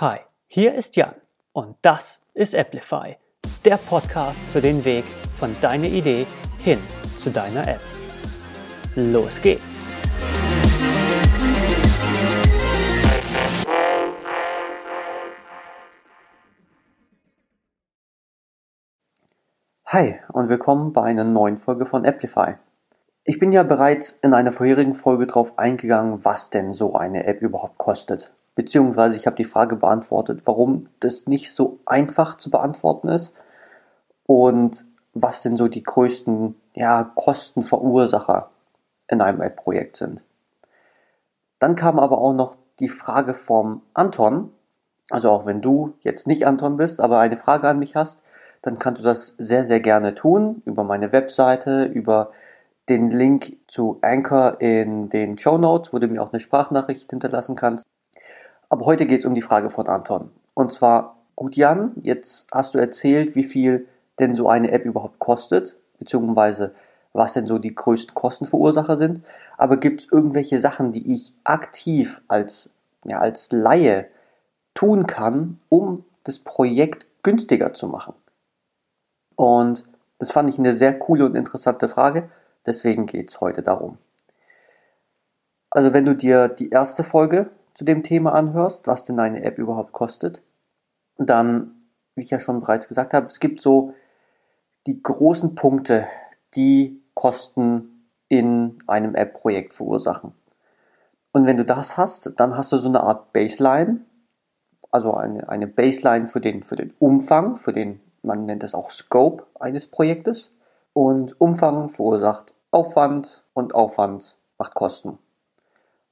Hi, hier ist Jan und das ist Applify, der Podcast für den Weg von deiner Idee hin zu deiner App. Los geht's! Hi und willkommen bei einer neuen Folge von Applify. Ich bin ja bereits in einer vorherigen Folge darauf eingegangen, was denn so eine App überhaupt kostet. Beziehungsweise ich habe die Frage beantwortet, warum das nicht so einfach zu beantworten ist und was denn so die größten ja, Kostenverursacher in einem App-Projekt sind. Dann kam aber auch noch die Frage vom Anton, also auch wenn du jetzt nicht Anton bist, aber eine Frage an mich hast, dann kannst du das sehr, sehr gerne tun über meine Webseite, über den Link zu Anchor in den Show Notes, wo du mir auch eine Sprachnachricht hinterlassen kannst. Aber heute geht es um die Frage von Anton. Und zwar, gut Jan, jetzt hast du erzählt, wie viel denn so eine App überhaupt kostet, beziehungsweise was denn so die größten Kostenverursacher sind. Aber gibt es irgendwelche Sachen, die ich aktiv als, ja, als Laie tun kann, um das Projekt günstiger zu machen? Und das fand ich eine sehr coole und interessante Frage. Deswegen geht es heute darum. Also wenn du dir die erste Folge zu dem Thema anhörst, was denn eine App überhaupt kostet, dann, wie ich ja schon bereits gesagt habe, es gibt so die großen Punkte, die Kosten in einem App-Projekt verursachen. Und wenn du das hast, dann hast du so eine Art Baseline, also eine, eine Baseline für den, für den Umfang, für den man nennt es auch Scope eines Projektes. Und Umfang verursacht Aufwand und Aufwand macht Kosten.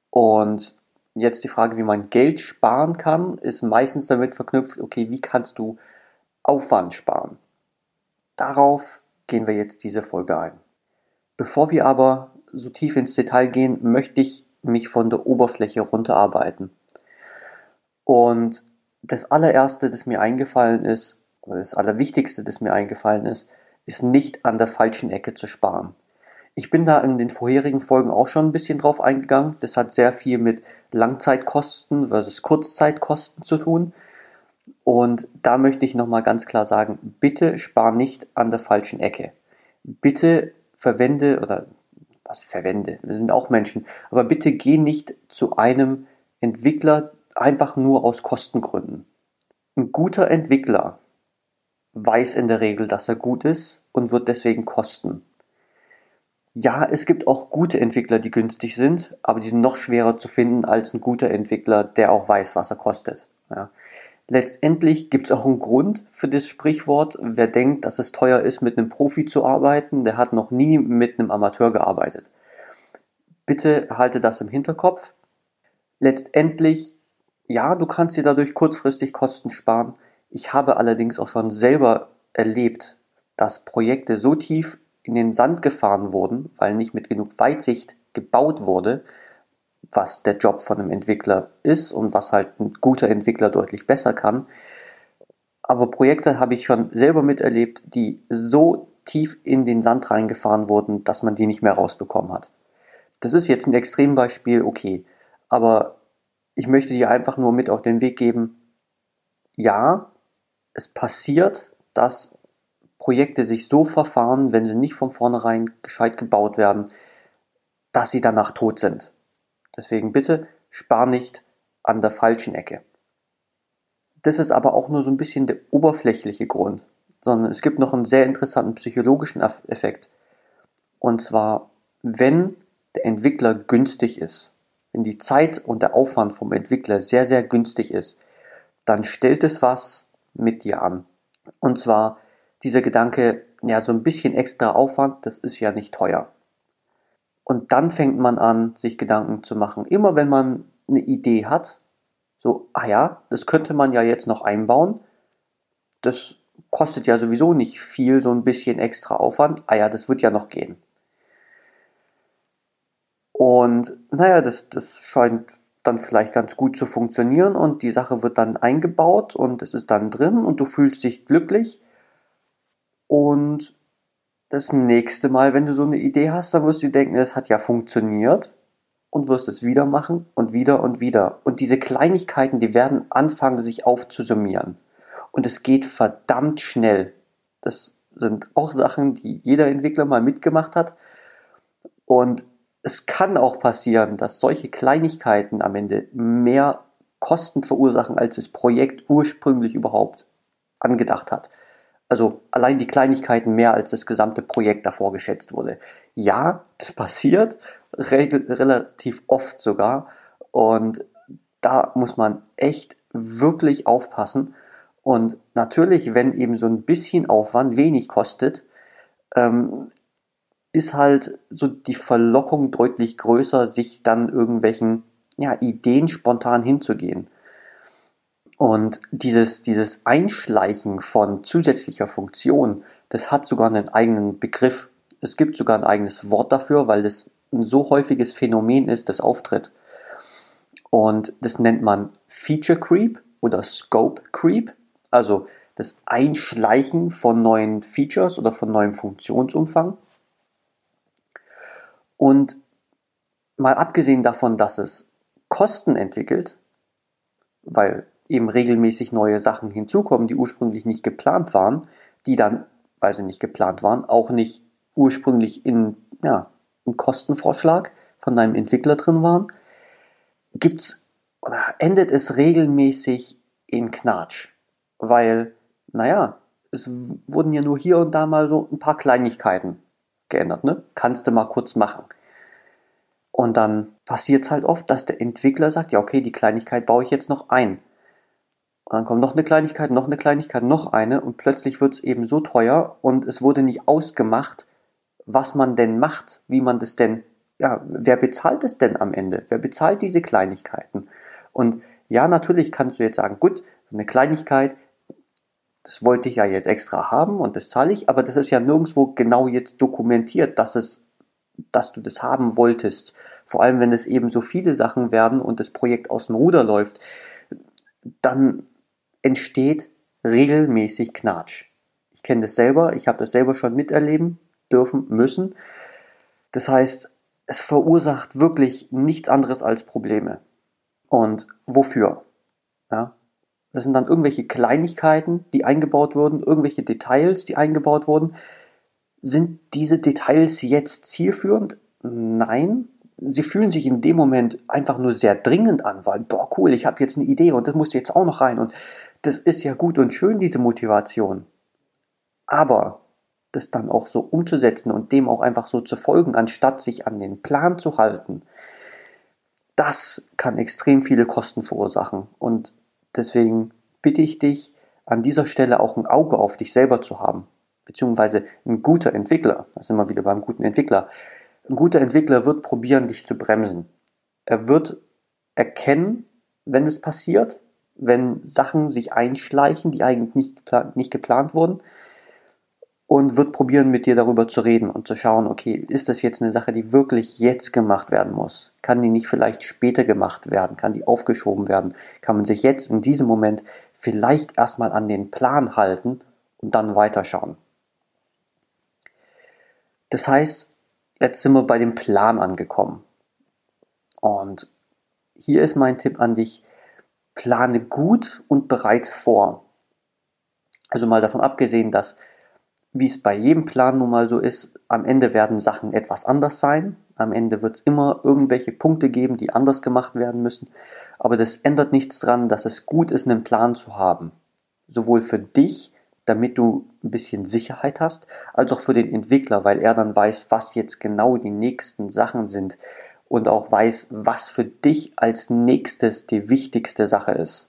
Und jetzt die Frage, wie man Geld sparen kann, ist meistens damit verknüpft, okay, wie kannst du Aufwand sparen? Darauf gehen wir jetzt diese Folge ein. Bevor wir aber so tief ins Detail gehen, möchte ich mich von der Oberfläche runterarbeiten. Und das allererste, das mir eingefallen ist, das Allerwichtigste, das mir eingefallen ist, ist nicht an der falschen Ecke zu sparen. Ich bin da in den vorherigen Folgen auch schon ein bisschen drauf eingegangen. Das hat sehr viel mit Langzeitkosten versus Kurzzeitkosten zu tun. Und da möchte ich nochmal ganz klar sagen, bitte spar nicht an der falschen Ecke. Bitte verwende oder was verwende, wir sind auch Menschen, aber bitte geh nicht zu einem Entwickler einfach nur aus Kostengründen. Ein guter Entwickler weiß in der Regel, dass er gut ist und wird deswegen kosten. Ja, es gibt auch gute Entwickler, die günstig sind, aber die sind noch schwerer zu finden als ein guter Entwickler, der auch weiß, was er kostet. Ja. Letztendlich gibt es auch einen Grund für das Sprichwort. Wer denkt, dass es teuer ist, mit einem Profi zu arbeiten, der hat noch nie mit einem Amateur gearbeitet. Bitte halte das im Hinterkopf. Letztendlich, ja, du kannst dir dadurch kurzfristig Kosten sparen, ich habe allerdings auch schon selber erlebt, dass Projekte so tief in den Sand gefahren wurden, weil nicht mit genug Weitsicht gebaut wurde, was der Job von einem Entwickler ist und was halt ein guter Entwickler deutlich besser kann. Aber Projekte habe ich schon selber miterlebt, die so tief in den Sand reingefahren wurden, dass man die nicht mehr rausbekommen hat. Das ist jetzt ein Extrembeispiel, okay. Aber ich möchte dir einfach nur mit auf den Weg geben, ja, es passiert, dass Projekte sich so verfahren, wenn sie nicht von vornherein gescheit gebaut werden, dass sie danach tot sind. Deswegen bitte spar nicht an der falschen Ecke. Das ist aber auch nur so ein bisschen der oberflächliche Grund, sondern es gibt noch einen sehr interessanten psychologischen Effekt. Und zwar, wenn der Entwickler günstig ist, wenn die Zeit und der Aufwand vom Entwickler sehr, sehr günstig ist, dann stellt es was mit dir an. Und zwar dieser Gedanke, ja, so ein bisschen extra Aufwand, das ist ja nicht teuer. Und dann fängt man an, sich Gedanken zu machen. Immer wenn man eine Idee hat, so, ah ja, das könnte man ja jetzt noch einbauen. Das kostet ja sowieso nicht viel, so ein bisschen extra Aufwand. Ah ja, das wird ja noch gehen. Und naja, das, das scheint dann vielleicht ganz gut zu funktionieren und die Sache wird dann eingebaut und es ist dann drin und du fühlst dich glücklich. Und das nächste Mal, wenn du so eine Idee hast, dann wirst du denken, es hat ja funktioniert. und wirst es wieder machen und wieder und wieder. Und diese Kleinigkeiten, die werden anfangen, sich aufzusummieren. Und es geht verdammt schnell. Das sind auch Sachen, die jeder Entwickler mal mitgemacht hat. Und es kann auch passieren, dass solche Kleinigkeiten am Ende mehr Kosten verursachen, als das Projekt ursprünglich überhaupt angedacht hat. Also allein die Kleinigkeiten mehr als das gesamte Projekt davor geschätzt wurde. Ja, das passiert re relativ oft sogar. Und da muss man echt wirklich aufpassen. Und natürlich, wenn eben so ein bisschen Aufwand wenig kostet, ähm, ist halt so die Verlockung deutlich größer, sich dann irgendwelchen ja, Ideen spontan hinzugehen. Und dieses, dieses Einschleichen von zusätzlicher Funktion, das hat sogar einen eigenen Begriff. Es gibt sogar ein eigenes Wort dafür, weil das ein so häufiges Phänomen ist, das auftritt. Und das nennt man Feature Creep oder Scope Creep, also das Einschleichen von neuen Features oder von neuem Funktionsumfang. Und mal abgesehen davon, dass es Kosten entwickelt, weil eben regelmäßig neue Sachen hinzukommen, die ursprünglich nicht geplant waren, die dann, weil sie nicht geplant waren, auch nicht ursprünglich in ja, einem Kostenvorschlag von deinem Entwickler drin waren, gibt's oder endet es regelmäßig in Knatsch. Weil, naja, es wurden ja nur hier und da mal so ein paar Kleinigkeiten geändert, ne? Kannst du mal kurz machen. Und dann passiert es halt oft, dass der Entwickler sagt, ja, okay, die Kleinigkeit baue ich jetzt noch ein. Und dann kommt noch eine Kleinigkeit, noch eine Kleinigkeit, noch eine und plötzlich wird es eben so teuer und es wurde nicht ausgemacht, was man denn macht, wie man das denn, ja, wer bezahlt es denn am Ende? Wer bezahlt diese Kleinigkeiten? Und ja, natürlich kannst du jetzt sagen, gut, eine Kleinigkeit, das wollte ich ja jetzt extra haben und das zahle ich, aber das ist ja nirgendwo genau jetzt dokumentiert, dass es, dass du das haben wolltest. Vor allem, wenn es eben so viele Sachen werden und das Projekt aus dem Ruder läuft, dann entsteht regelmäßig Knatsch. Ich kenne das selber, ich habe das selber schon miterleben dürfen, müssen. Das heißt, es verursacht wirklich nichts anderes als Probleme. Und wofür? Ja, das sind dann irgendwelche Kleinigkeiten, die eingebaut wurden, irgendwelche Details, die eingebaut wurden. Sind diese Details jetzt zielführend? Nein, sie fühlen sich in dem Moment einfach nur sehr dringend an, weil, boah, cool, ich habe jetzt eine Idee und das muss jetzt auch noch rein. Und das ist ja gut und schön, diese Motivation. Aber das dann auch so umzusetzen und dem auch einfach so zu folgen, anstatt sich an den Plan zu halten, das kann extrem viele Kosten verursachen. Und deswegen bitte ich dich, an dieser Stelle auch ein Auge auf dich selber zu haben. Beziehungsweise ein guter Entwickler, da sind wir wieder beim guten Entwickler, ein guter Entwickler wird probieren, dich zu bremsen. Er wird erkennen, wenn es passiert, wenn Sachen sich einschleichen, die eigentlich nicht, geplant, nicht geplant wurden, und wird probieren, mit dir darüber zu reden und zu schauen, okay, ist das jetzt eine Sache, die wirklich jetzt gemacht werden muss? Kann die nicht vielleicht später gemacht werden? Kann die aufgeschoben werden? Kann man sich jetzt in diesem Moment vielleicht erstmal an den Plan halten und dann weiterschauen? Das heißt, Jetzt sind wir bei dem Plan angekommen. Und hier ist mein Tipp an dich. Plane gut und bereit vor. Also mal davon abgesehen, dass, wie es bei jedem Plan nun mal so ist, am Ende werden Sachen etwas anders sein. Am Ende wird es immer irgendwelche Punkte geben, die anders gemacht werden müssen. Aber das ändert nichts daran, dass es gut ist, einen Plan zu haben. Sowohl für dich damit du ein bisschen Sicherheit hast, als auch für den Entwickler, weil er dann weiß, was jetzt genau die nächsten Sachen sind und auch weiß, was für dich als nächstes die wichtigste Sache ist.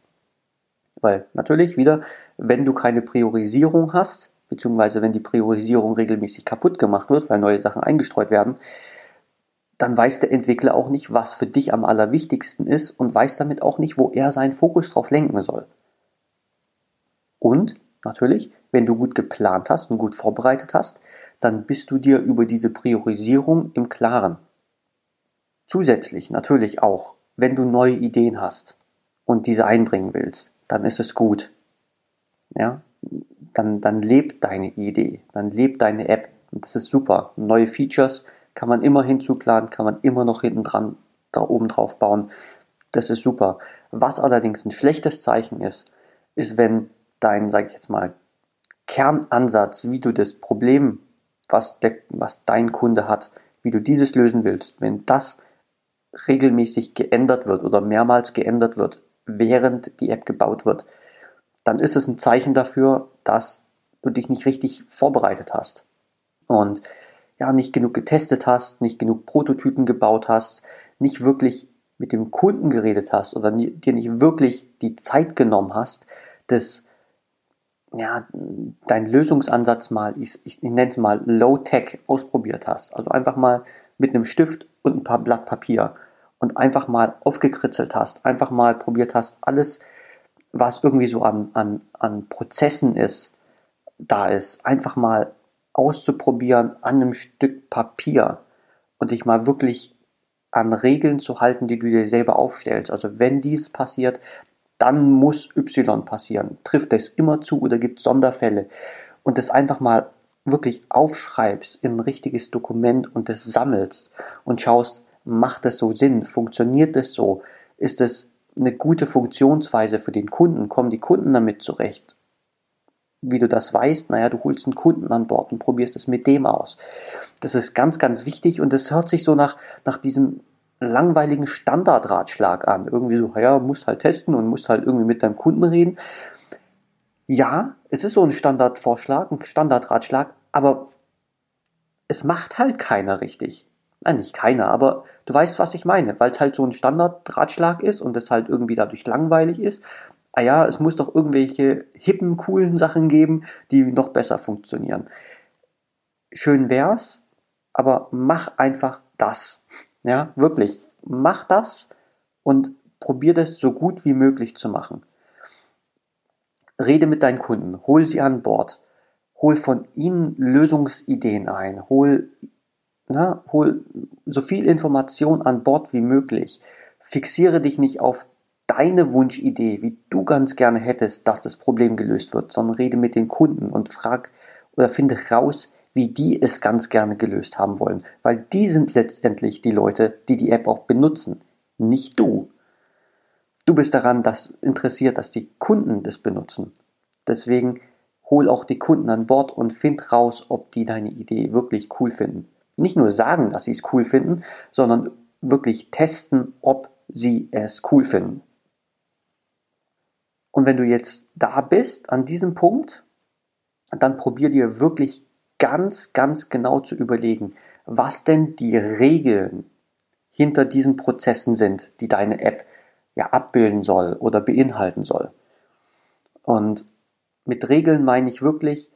Weil natürlich wieder, wenn du keine Priorisierung hast, beziehungsweise wenn die Priorisierung regelmäßig kaputt gemacht wird, weil neue Sachen eingestreut werden, dann weiß der Entwickler auch nicht, was für dich am allerwichtigsten ist und weiß damit auch nicht, wo er seinen Fokus drauf lenken soll. Und Natürlich, wenn du gut geplant hast und gut vorbereitet hast, dann bist du dir über diese Priorisierung im Klaren. Zusätzlich natürlich auch, wenn du neue Ideen hast und diese einbringen willst, dann ist es gut. Ja, dann, dann lebt deine Idee, dann lebt deine App und das ist super. Neue Features kann man immer hinzuplanen, kann man immer noch hinten dran da oben drauf bauen. Das ist super. Was allerdings ein schlechtes Zeichen ist, ist, wenn dein, sag ich jetzt mal, Kernansatz, wie du das Problem, was, der, was dein Kunde hat, wie du dieses lösen willst, wenn das regelmäßig geändert wird oder mehrmals geändert wird, während die App gebaut wird, dann ist es ein Zeichen dafür, dass du dich nicht richtig vorbereitet hast. Und ja, nicht genug getestet hast, nicht genug Prototypen gebaut hast, nicht wirklich mit dem Kunden geredet hast oder dir nicht wirklich die Zeit genommen hast, das ja, dein Lösungsansatz mal, ich, ich, ich nenne es mal Low-Tech ausprobiert hast. Also einfach mal mit einem Stift und ein paar Blatt Papier und einfach mal aufgekritzelt hast, einfach mal probiert hast, alles, was irgendwie so an, an, an Prozessen ist, da ist, einfach mal auszuprobieren an einem Stück Papier und dich mal wirklich an Regeln zu halten, die du dir selber aufstellst. Also wenn dies passiert, dann muss Y passieren. Trifft es immer zu oder gibt es Sonderfälle? Und das einfach mal wirklich aufschreibst in ein richtiges Dokument und das sammelst und schaust, macht das so Sinn? Funktioniert das so? Ist es eine gute Funktionsweise für den Kunden? Kommen die Kunden damit zurecht? Wie du das weißt, naja, du holst einen Kunden an Bord und probierst es mit dem aus. Das ist ganz, ganz wichtig und das hört sich so nach, nach diesem langweiligen Standardratschlag an. Irgendwie so, ja, musst halt testen und musst halt irgendwie mit deinem Kunden reden. Ja, es ist so ein Standardvorschlag, ein Standardratschlag, aber es macht halt keiner richtig. Nein, nicht keiner, aber du weißt, was ich meine, weil es halt so ein Standardratschlag ist und es halt irgendwie dadurch langweilig ist. Ah ja, es muss doch irgendwelche hippen, coolen Sachen geben, die noch besser funktionieren. Schön wär's, aber mach einfach das. Ja, wirklich. Mach das und probier das so gut wie möglich zu machen. Rede mit deinen Kunden, hol sie an Bord, hol von ihnen Lösungsideen ein, hol, na, hol so viel Information an Bord wie möglich. Fixiere dich nicht auf deine Wunschidee, wie du ganz gerne hättest, dass das Problem gelöst wird, sondern rede mit den Kunden und frag oder finde raus, wie die es ganz gerne gelöst haben wollen, weil die sind letztendlich die Leute, die die App auch benutzen, nicht du. Du bist daran dass interessiert, dass die Kunden das benutzen. Deswegen hol auch die Kunden an Bord und find raus, ob die deine Idee wirklich cool finden. Nicht nur sagen, dass sie es cool finden, sondern wirklich testen, ob sie es cool finden. Und wenn du jetzt da bist, an diesem Punkt, dann probier dir wirklich ganz, ganz genau zu überlegen, was denn die Regeln hinter diesen Prozessen sind, die deine App ja abbilden soll oder beinhalten soll. Und mit Regeln meine ich wirklich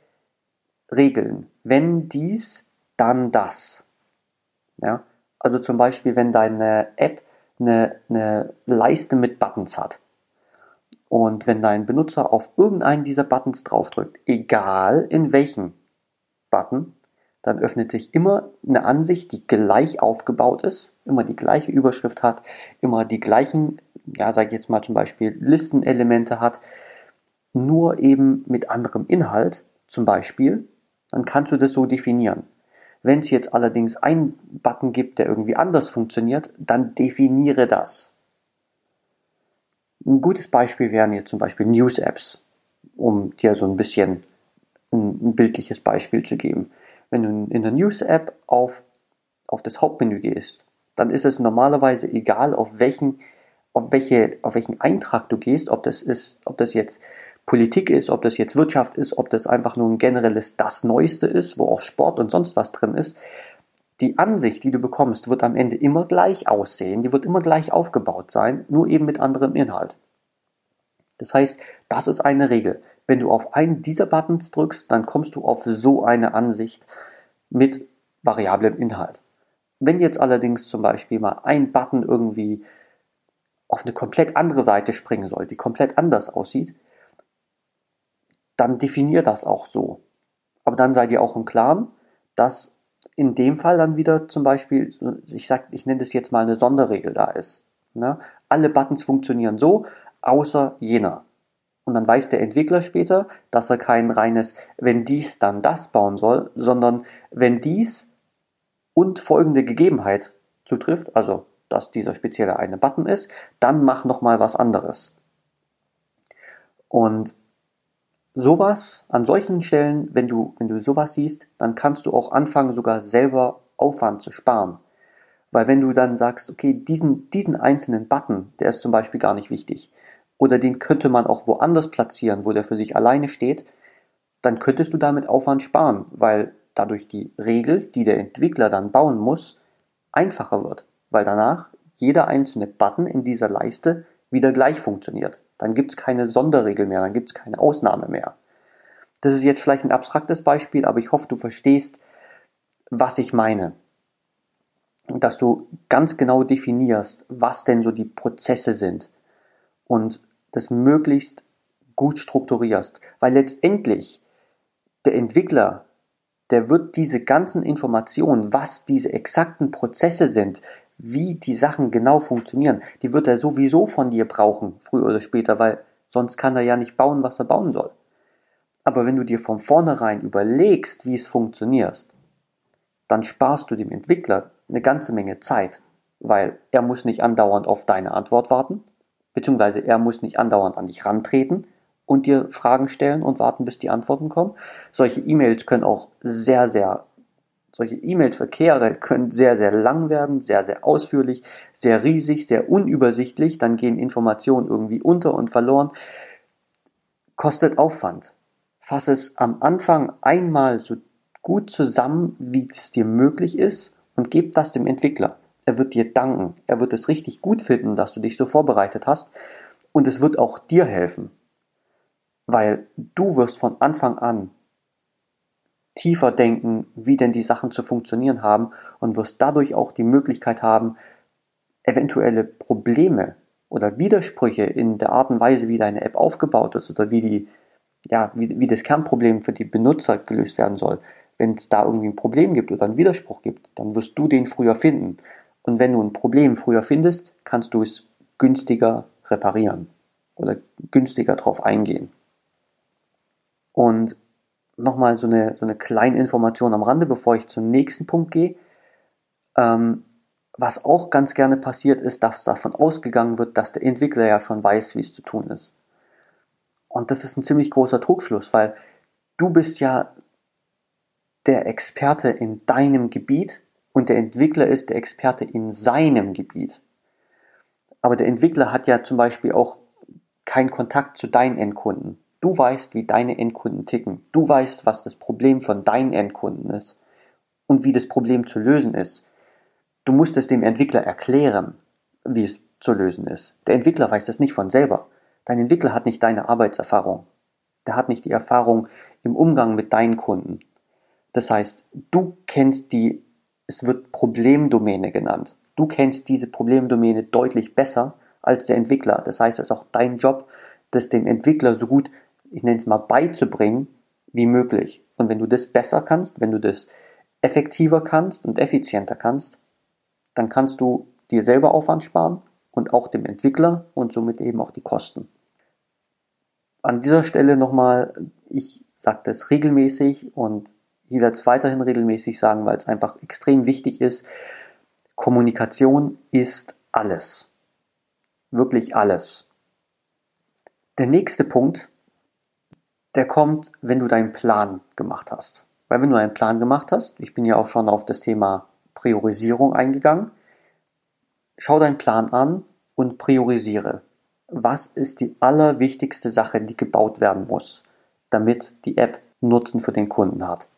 Regeln. Wenn dies, dann das. Ja? Also zum Beispiel, wenn deine App eine, eine Leiste mit Buttons hat und wenn dein Benutzer auf irgendeinen dieser Buttons draufdrückt, egal in welchen Button, dann öffnet sich immer eine Ansicht, die gleich aufgebaut ist, immer die gleiche Überschrift hat, immer die gleichen, ja, sage ich jetzt mal zum Beispiel Listenelemente hat, nur eben mit anderem Inhalt, zum Beispiel, dann kannst du das so definieren. Wenn es jetzt allerdings einen Button gibt, der irgendwie anders funktioniert, dann definiere das. Ein gutes Beispiel wären jetzt zum Beispiel News-Apps, um dir so ein bisschen ein, ein bildliches Beispiel zu geben. Wenn du in der News-App auf, auf das Hauptmenü gehst, dann ist es normalerweise egal, auf welchen, auf, welche, auf welchen Eintrag du gehst, ob das ist, ob das jetzt Politik ist, ob das jetzt Wirtschaft ist, ob das einfach nur ein generelles das Neueste ist, wo auch Sport und sonst was drin ist. Die Ansicht, die du bekommst, wird am Ende immer gleich aussehen, die wird immer gleich aufgebaut sein, nur eben mit anderem Inhalt. Das heißt, das ist eine Regel. Wenn du auf einen dieser Buttons drückst, dann kommst du auf so eine Ansicht mit variablem Inhalt. Wenn jetzt allerdings zum Beispiel mal ein Button irgendwie auf eine komplett andere Seite springen soll, die komplett anders aussieht, dann definier das auch so. Aber dann sei dir auch im Klaren, dass in dem Fall dann wieder zum Beispiel, ich sag, ich nenne das jetzt mal eine Sonderregel da ist. Ne? Alle Buttons funktionieren so, außer jener. Und dann weiß der Entwickler später, dass er kein reines wenn dies dann das bauen soll, sondern wenn dies und folgende Gegebenheit zutrifft, also dass dieser spezielle eine Button ist, dann mach nochmal was anderes. Und sowas, an solchen Stellen, wenn du, wenn du sowas siehst, dann kannst du auch anfangen, sogar selber Aufwand zu sparen. Weil wenn du dann sagst, okay, diesen, diesen einzelnen Button, der ist zum Beispiel gar nicht wichtig, oder den könnte man auch woanders platzieren, wo der für sich alleine steht, dann könntest du damit Aufwand sparen, weil dadurch die Regel, die der Entwickler dann bauen muss, einfacher wird, weil danach jeder einzelne Button in dieser Leiste wieder gleich funktioniert. Dann gibt es keine Sonderregel mehr, dann gibt es keine Ausnahme mehr. Das ist jetzt vielleicht ein abstraktes Beispiel, aber ich hoffe, du verstehst, was ich meine. Dass du ganz genau definierst, was denn so die Prozesse sind und das möglichst gut strukturierst. Weil letztendlich der Entwickler, der wird diese ganzen Informationen, was diese exakten Prozesse sind, wie die Sachen genau funktionieren, die wird er sowieso von dir brauchen, früher oder später, weil sonst kann er ja nicht bauen, was er bauen soll. Aber wenn du dir von vornherein überlegst, wie es funktioniert, dann sparst du dem Entwickler eine ganze Menge Zeit, weil er muss nicht andauernd auf deine Antwort warten, beziehungsweise er muss nicht andauernd an dich rantreten und dir Fragen stellen und warten, bis die Antworten kommen. Solche E-Mails können auch sehr, sehr, solche E-Mail-Verkehre können sehr, sehr lang werden, sehr, sehr ausführlich, sehr riesig, sehr unübersichtlich. Dann gehen Informationen irgendwie unter und verloren. Kostet Aufwand. Fass es am Anfang einmal so gut zusammen, wie es dir möglich ist und gib das dem Entwickler. Er wird dir danken. Er wird es richtig gut finden, dass du dich so vorbereitet hast. Und es wird auch dir helfen. Weil du wirst von Anfang an tiefer denken, wie denn die Sachen zu funktionieren haben und wirst dadurch auch die Möglichkeit haben, eventuelle Probleme oder Widersprüche in der Art und Weise, wie deine App aufgebaut ist oder wie die, ja, wie, wie das Kernproblem für die Benutzer gelöst werden soll. Wenn es da irgendwie ein Problem gibt oder einen Widerspruch gibt, dann wirst du den früher finden. Und wenn du ein Problem früher findest, kannst du es günstiger reparieren oder günstiger drauf eingehen. Und nochmal so eine, so eine kleine Information am Rande, bevor ich zum nächsten Punkt gehe. Ähm, was auch ganz gerne passiert ist, dass davon ausgegangen wird, dass der Entwickler ja schon weiß, wie es zu tun ist. Und das ist ein ziemlich großer Trugschluss, weil du bist ja der Experte in deinem Gebiet und der Entwickler ist der Experte in seinem Gebiet. Aber der Entwickler hat ja zum Beispiel auch keinen Kontakt zu deinen Endkunden. Du weißt, wie deine Endkunden ticken. Du weißt, was das Problem von deinen Endkunden ist und wie das Problem zu lösen ist. Du musst es dem Entwickler erklären, wie es zu lösen ist. Der Entwickler weiß das nicht von selber. Dein Entwickler hat nicht deine Arbeitserfahrung. Der hat nicht die Erfahrung im Umgang mit deinen Kunden. Das heißt, du kennst die, es wird Problemdomäne genannt. Du kennst diese Problemdomäne deutlich besser als der Entwickler. Das heißt, es ist auch dein Job, das dem Entwickler so gut ich nenne es mal, beizubringen wie möglich. Und wenn du das besser kannst, wenn du das effektiver kannst und effizienter kannst, dann kannst du dir selber Aufwand sparen und auch dem Entwickler und somit eben auch die Kosten. An dieser Stelle nochmal, ich sage das regelmäßig und ich werde es weiterhin regelmäßig sagen, weil es einfach extrem wichtig ist. Kommunikation ist alles. Wirklich alles. Der nächste Punkt, der kommt, wenn du deinen Plan gemacht hast. Weil wenn du einen Plan gemacht hast, ich bin ja auch schon auf das Thema Priorisierung eingegangen, schau deinen Plan an und priorisiere. Was ist die allerwichtigste Sache, die gebaut werden muss, damit die App Nutzen für den Kunden hat?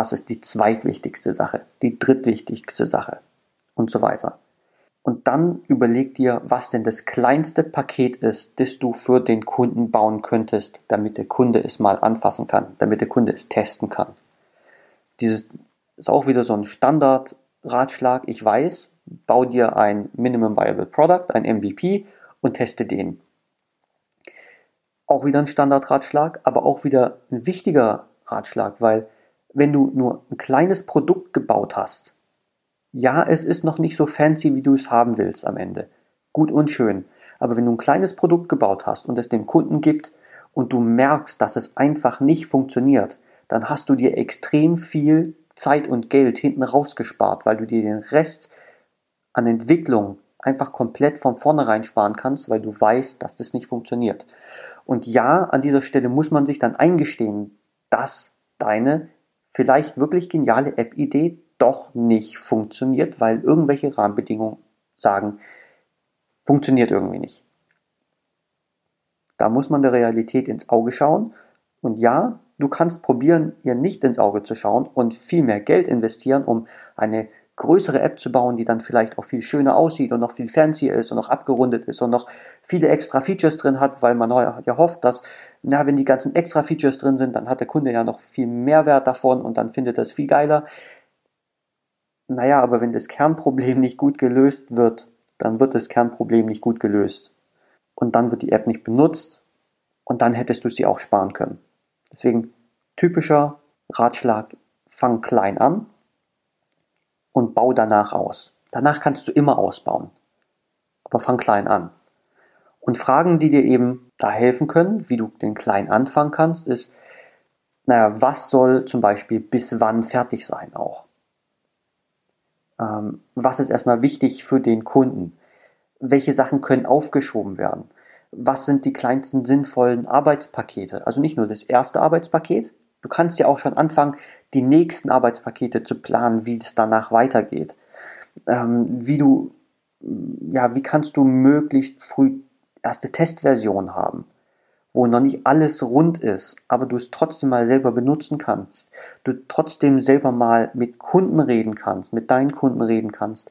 Was ist die zweitwichtigste Sache, die drittwichtigste Sache und so weiter? und dann überleg dir, was denn das kleinste Paket ist, das du für den Kunden bauen könntest, damit der Kunde es mal anfassen kann, damit der Kunde es testen kann. Dieses ist auch wieder so ein Standard-Ratschlag. Ich weiß, bau dir ein Minimum Viable Product, ein MVP und teste den. Auch wieder ein Standard-Ratschlag, aber auch wieder ein wichtiger Ratschlag, weil wenn du nur ein kleines Produkt gebaut hast, ja, es ist noch nicht so fancy, wie du es haben willst am Ende. Gut und schön. Aber wenn du ein kleines Produkt gebaut hast und es dem Kunden gibt und du merkst, dass es einfach nicht funktioniert, dann hast du dir extrem viel Zeit und Geld hinten rausgespart, weil du dir den Rest an Entwicklung einfach komplett von vornherein sparen kannst, weil du weißt, dass das nicht funktioniert. Und ja, an dieser Stelle muss man sich dann eingestehen, dass deine vielleicht wirklich geniale App-Idee doch nicht funktioniert, weil irgendwelche Rahmenbedingungen sagen, funktioniert irgendwie nicht. Da muss man der Realität ins Auge schauen. Und ja, du kannst probieren, ihr nicht ins Auge zu schauen und viel mehr Geld investieren, um eine größere App zu bauen, die dann vielleicht auch viel schöner aussieht und noch viel fancier ist und noch abgerundet ist und noch viele extra Features drin hat, weil man ja hofft, dass, na, wenn die ganzen extra Features drin sind, dann hat der Kunde ja noch viel Mehrwert davon und dann findet es viel geiler. Naja, aber wenn das Kernproblem nicht gut gelöst wird, dann wird das Kernproblem nicht gut gelöst. Und dann wird die App nicht benutzt und dann hättest du sie auch sparen können. Deswegen typischer Ratschlag, fang klein an und bau danach aus. Danach kannst du immer ausbauen. Aber fang klein an. Und Fragen, die dir eben da helfen können, wie du den klein anfangen kannst, ist, naja, was soll zum Beispiel bis wann fertig sein auch? Ähm, was ist erstmal wichtig für den Kunden? Welche Sachen können aufgeschoben werden? Was sind die kleinsten sinnvollen Arbeitspakete? Also nicht nur das erste Arbeitspaket, Du kannst ja auch schon anfangen, die nächsten Arbeitspakete zu planen, wie es danach weitergeht. Ähm, wie du, ja, wie kannst du möglichst früh erste Testversion haben, wo noch nicht alles rund ist, aber du es trotzdem mal selber benutzen kannst. Du trotzdem selber mal mit Kunden reden kannst, mit deinen Kunden reden kannst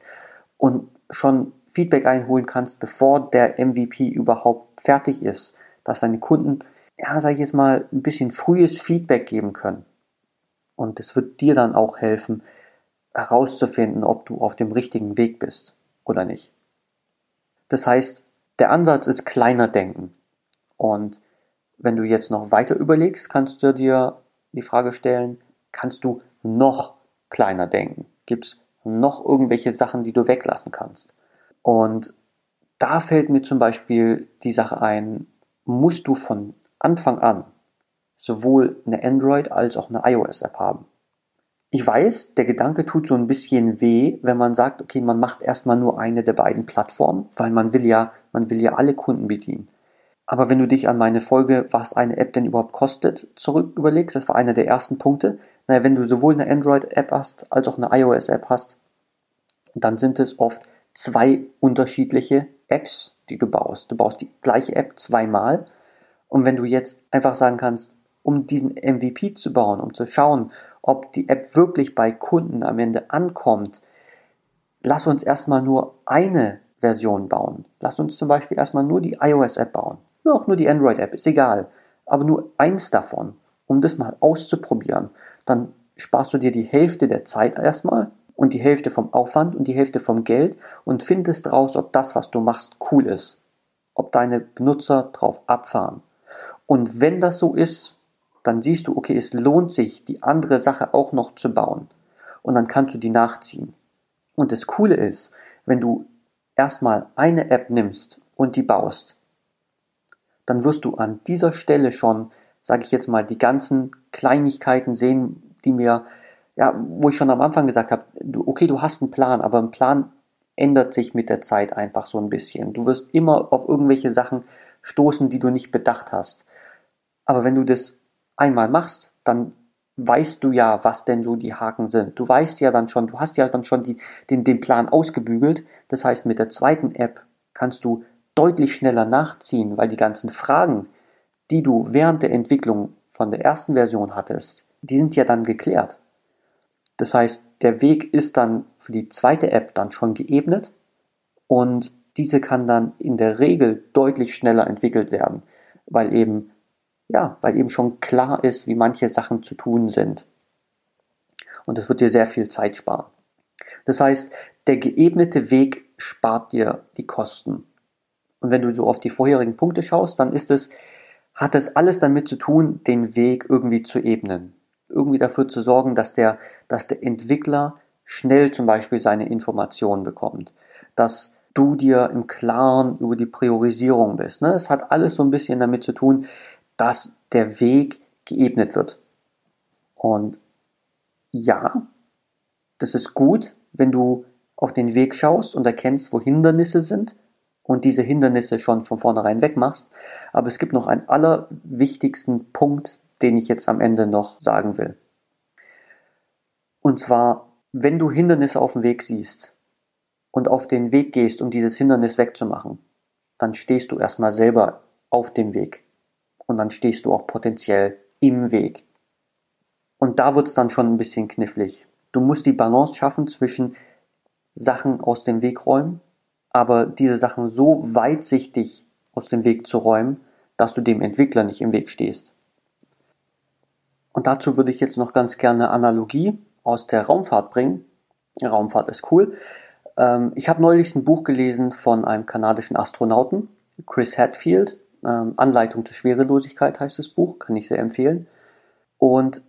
und schon Feedback einholen kannst, bevor der MVP überhaupt fertig ist, dass deine Kunden ja, sage ich jetzt mal, ein bisschen frühes Feedback geben können. Und es wird dir dann auch helfen, herauszufinden, ob du auf dem richtigen Weg bist oder nicht. Das heißt, der Ansatz ist kleiner denken. Und wenn du jetzt noch weiter überlegst, kannst du dir die Frage stellen, kannst du noch kleiner denken? Gibt es noch irgendwelche Sachen, die du weglassen kannst? Und da fällt mir zum Beispiel die Sache ein, musst du von Anfang an sowohl eine Android als auch eine iOS-App haben. Ich weiß, der Gedanke tut so ein bisschen weh, wenn man sagt, okay, man macht erstmal nur eine der beiden Plattformen, weil man will ja, man will ja alle Kunden bedienen. Aber wenn du dich an meine Folge, was eine App denn überhaupt kostet, zurück überlegst, das war einer der ersten Punkte. Naja, wenn du sowohl eine Android-App hast, als auch eine iOS-App hast, dann sind es oft zwei unterschiedliche Apps, die du baust. Du baust die gleiche App zweimal und wenn du jetzt einfach sagen kannst, um diesen MVP zu bauen, um zu schauen, ob die App wirklich bei Kunden am Ende ankommt, lass uns erstmal nur eine Version bauen. Lass uns zum Beispiel erstmal nur die iOS-App bauen. Auch nur die Android-App, ist egal. Aber nur eins davon, um das mal auszuprobieren. Dann sparst du dir die Hälfte der Zeit erstmal und die Hälfte vom Aufwand und die Hälfte vom Geld und findest raus, ob das, was du machst, cool ist. Ob deine Benutzer drauf abfahren. Und wenn das so ist, dann siehst du, okay, es lohnt sich, die andere Sache auch noch zu bauen. Und dann kannst du die nachziehen. Und das Coole ist, wenn du erstmal eine App nimmst und die baust, dann wirst du an dieser Stelle schon, sage ich jetzt mal, die ganzen Kleinigkeiten sehen, die mir, ja, wo ich schon am Anfang gesagt habe, okay, du hast einen Plan, aber ein Plan ändert sich mit der Zeit einfach so ein bisschen. Du wirst immer auf irgendwelche Sachen stoßen, die du nicht bedacht hast. Aber wenn du das einmal machst, dann weißt du ja, was denn so die Haken sind. Du weißt ja dann schon, du hast ja dann schon die, den, den Plan ausgebügelt. Das heißt, mit der zweiten App kannst du deutlich schneller nachziehen, weil die ganzen Fragen, die du während der Entwicklung von der ersten Version hattest, die sind ja dann geklärt. Das heißt, der Weg ist dann für die zweite App dann schon geebnet und diese kann dann in der Regel deutlich schneller entwickelt werden, weil eben ja, weil eben schon klar ist, wie manche Sachen zu tun sind. Und das wird dir sehr viel Zeit sparen. Das heißt, der geebnete Weg spart dir die Kosten. Und wenn du so auf die vorherigen Punkte schaust, dann ist es, hat es alles damit zu tun, den Weg irgendwie zu ebnen. Irgendwie dafür zu sorgen, dass der, dass der Entwickler schnell zum Beispiel seine Informationen bekommt. Dass du dir im Klaren über die Priorisierung bist. Ne? Es hat alles so ein bisschen damit zu tun, dass der Weg geebnet wird. Und ja, das ist gut, wenn du auf den Weg schaust und erkennst, wo Hindernisse sind und diese Hindernisse schon von vornherein wegmachst. Aber es gibt noch einen allerwichtigsten Punkt, den ich jetzt am Ende noch sagen will. Und zwar, wenn du Hindernisse auf dem Weg siehst und auf den Weg gehst, um dieses Hindernis wegzumachen, dann stehst du erstmal selber auf dem Weg. Und dann stehst du auch potenziell im Weg. Und da wird es dann schon ein bisschen knifflig. Du musst die Balance schaffen zwischen Sachen aus dem Weg räumen, aber diese Sachen so weitsichtig aus dem Weg zu räumen, dass du dem Entwickler nicht im Weg stehst. Und dazu würde ich jetzt noch ganz gerne Analogie aus der Raumfahrt bringen. Raumfahrt ist cool. Ähm, ich habe neulich ein Buch gelesen von einem kanadischen Astronauten, Chris Hadfield. Ähm, Anleitung zur Schwerelosigkeit heißt das Buch, kann ich sehr empfehlen. Und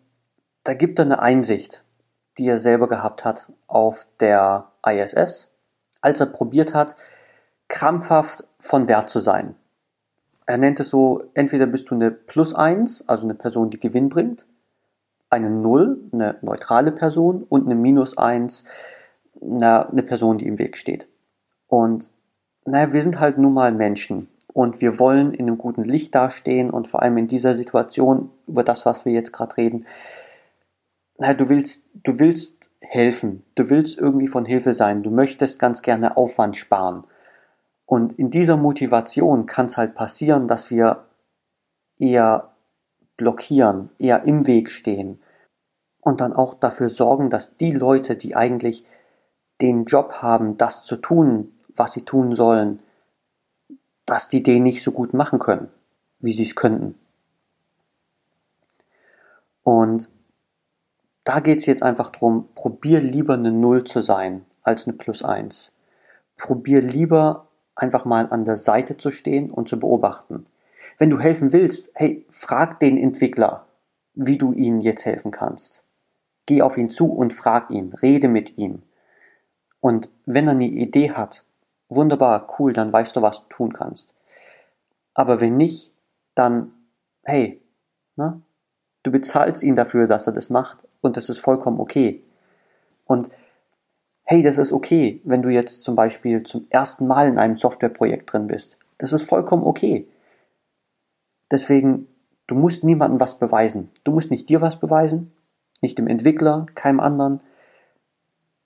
da gibt er eine Einsicht, die er selber gehabt hat auf der ISS, als er probiert hat, krampfhaft von Wert zu sein. Er nennt es so, entweder bist du eine Plus 1, also eine Person, die Gewinn bringt, eine 0, eine neutrale Person und eine Minus 1, eine, eine Person, die im Weg steht. Und naja, wir sind halt nun mal Menschen und wir wollen in einem guten Licht dastehen und vor allem in dieser Situation, über das, was wir jetzt gerade reden, naja, du willst, du willst helfen, du willst irgendwie von Hilfe sein, du möchtest ganz gerne Aufwand sparen. Und in dieser Motivation kann es halt passieren, dass wir eher blockieren, eher im Weg stehen und dann auch dafür sorgen, dass die Leute, die eigentlich den Job haben, das zu tun, was sie tun sollen, dass die den nicht so gut machen können, wie sie es könnten. Und da geht es jetzt einfach darum, probier lieber eine Null zu sein als eine Plus eins. Probier lieber einfach mal an der Seite zu stehen und zu beobachten. Wenn du helfen willst, hey, frag den Entwickler, wie du ihm jetzt helfen kannst. Geh auf ihn zu und frag ihn, rede mit ihm. Und wenn er eine Idee hat, wunderbar, cool, dann weißt du, was du tun kannst. Aber wenn nicht, dann, hey, ne, Du bezahlst ihn dafür, dass er das macht und das ist vollkommen okay. Und hey, das ist okay, wenn du jetzt zum Beispiel zum ersten Mal in einem Softwareprojekt drin bist. Das ist vollkommen okay. Deswegen, du musst niemandem was beweisen. Du musst nicht dir was beweisen, nicht dem Entwickler, keinem anderen.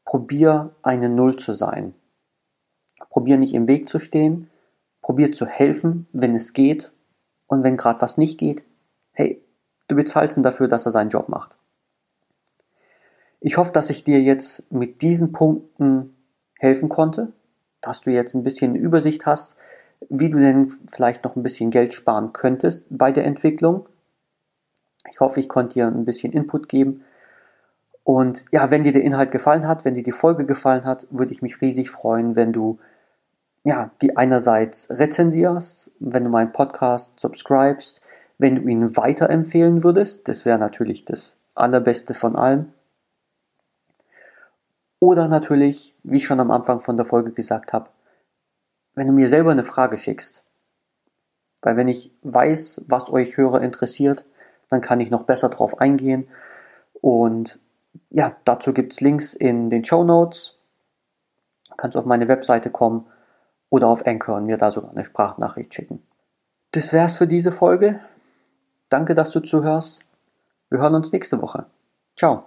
Probier eine Null zu sein. Probier nicht im Weg zu stehen. Probier zu helfen, wenn es geht. Und wenn gerade was nicht geht, hey, Du bezahlst ihn dafür, dass er seinen Job macht. Ich hoffe, dass ich dir jetzt mit diesen Punkten helfen konnte, dass du jetzt ein bisschen Übersicht hast, wie du denn vielleicht noch ein bisschen Geld sparen könntest bei der Entwicklung. Ich hoffe, ich konnte dir ein bisschen Input geben. Und ja, wenn dir der Inhalt gefallen hat, wenn dir die Folge gefallen hat, würde ich mich riesig freuen, wenn du ja, die einerseits rezensierst, wenn du meinen Podcast subscribest, wenn du ihn weiterempfehlen würdest, das wäre natürlich das Allerbeste von allem. Oder natürlich, wie ich schon am Anfang von der Folge gesagt habe, wenn du mir selber eine Frage schickst. Weil wenn ich weiß, was euch Hörer interessiert, dann kann ich noch besser drauf eingehen. Und ja, dazu gibt es Links in den Show Notes. Kannst auf meine Webseite kommen oder auf Anchor und mir da sogar eine Sprachnachricht schicken. Das wär's für diese Folge. Danke, dass du zuhörst. Wir hören uns nächste Woche. Ciao.